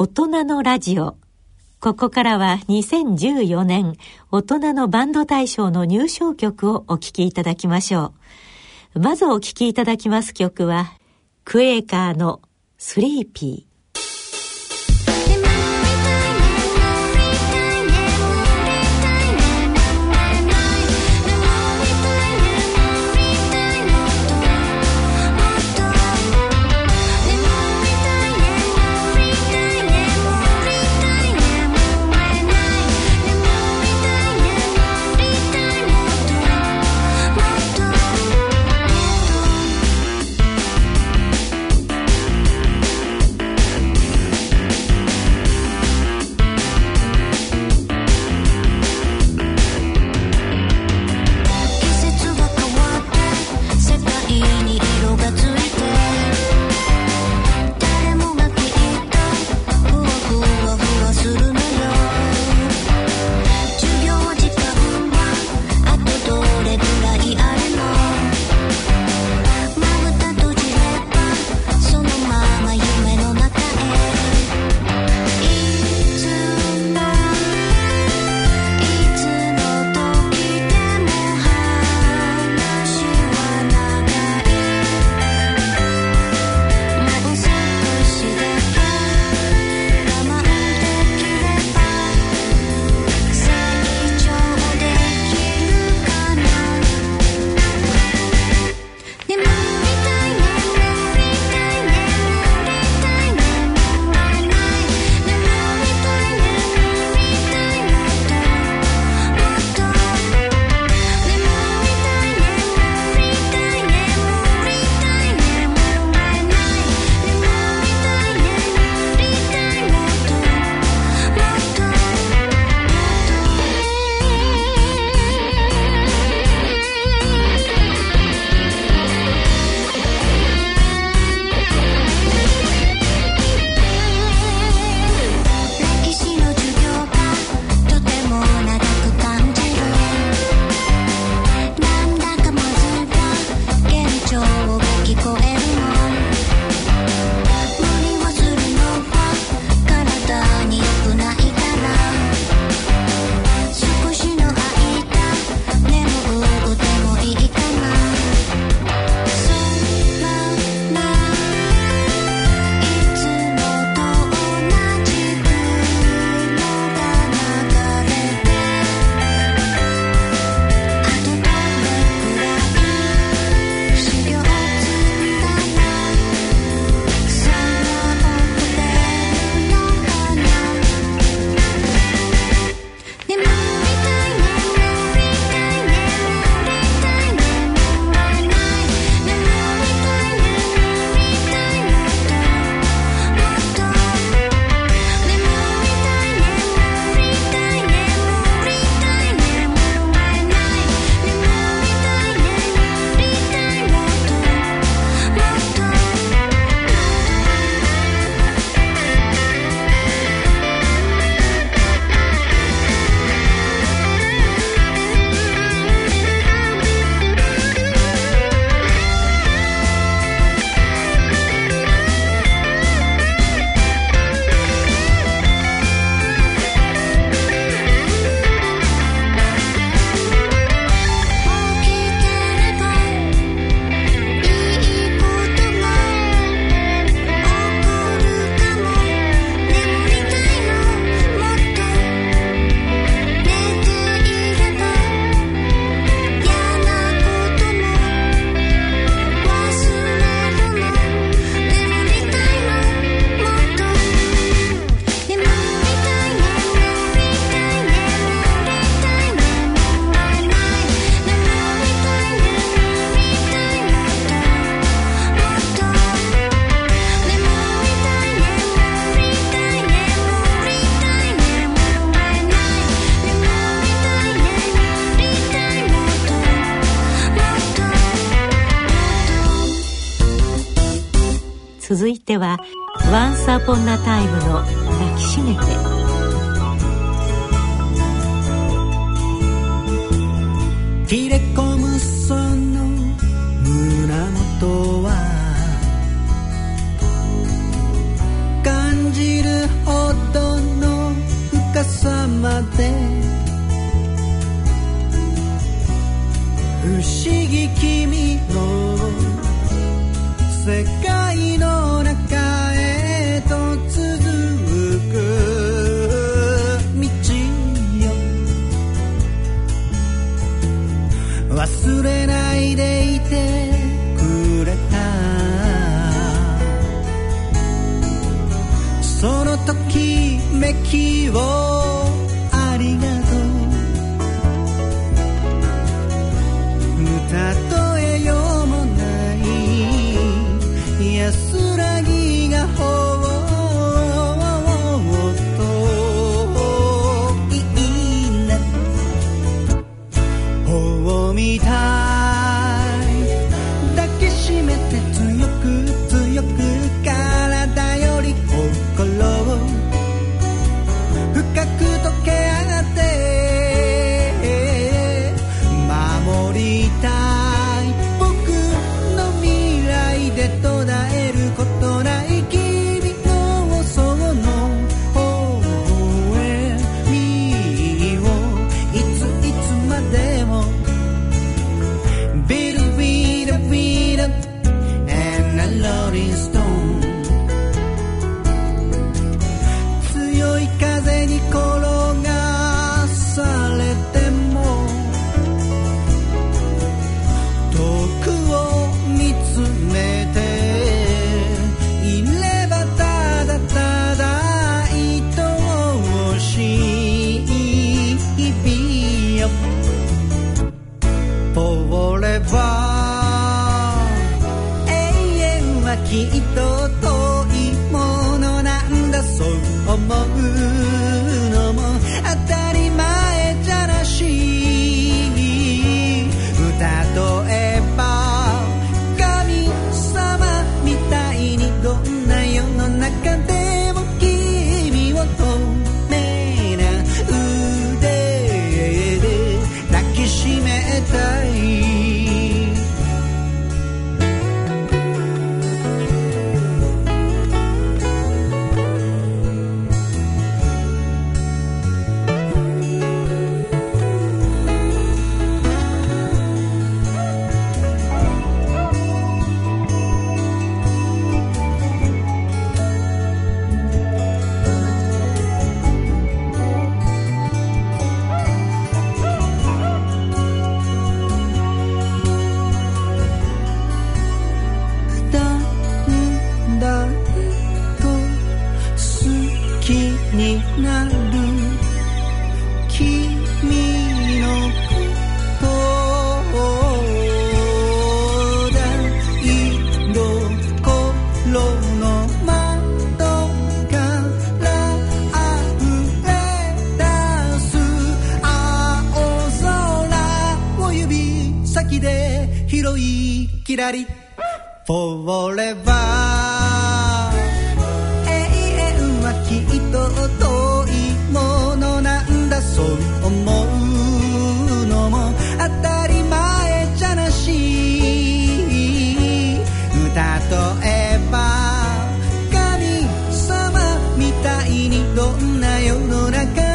大人のラジオ。ここからは2014年大人のバンド大賞の入賞曲をお聴きいただきましょう。まずお聴きいただきます曲は、クエーカーのスリーピー。続いては「Once Upon a Time」の抱きしめて。切れ込むその胸元は感じるほ朝まで不思議君の世界の中へとフォーレは永遠はきっと遠いものなんだそう思うのも当たり前じゃなし。うたとえば神様みたいにどんな世の中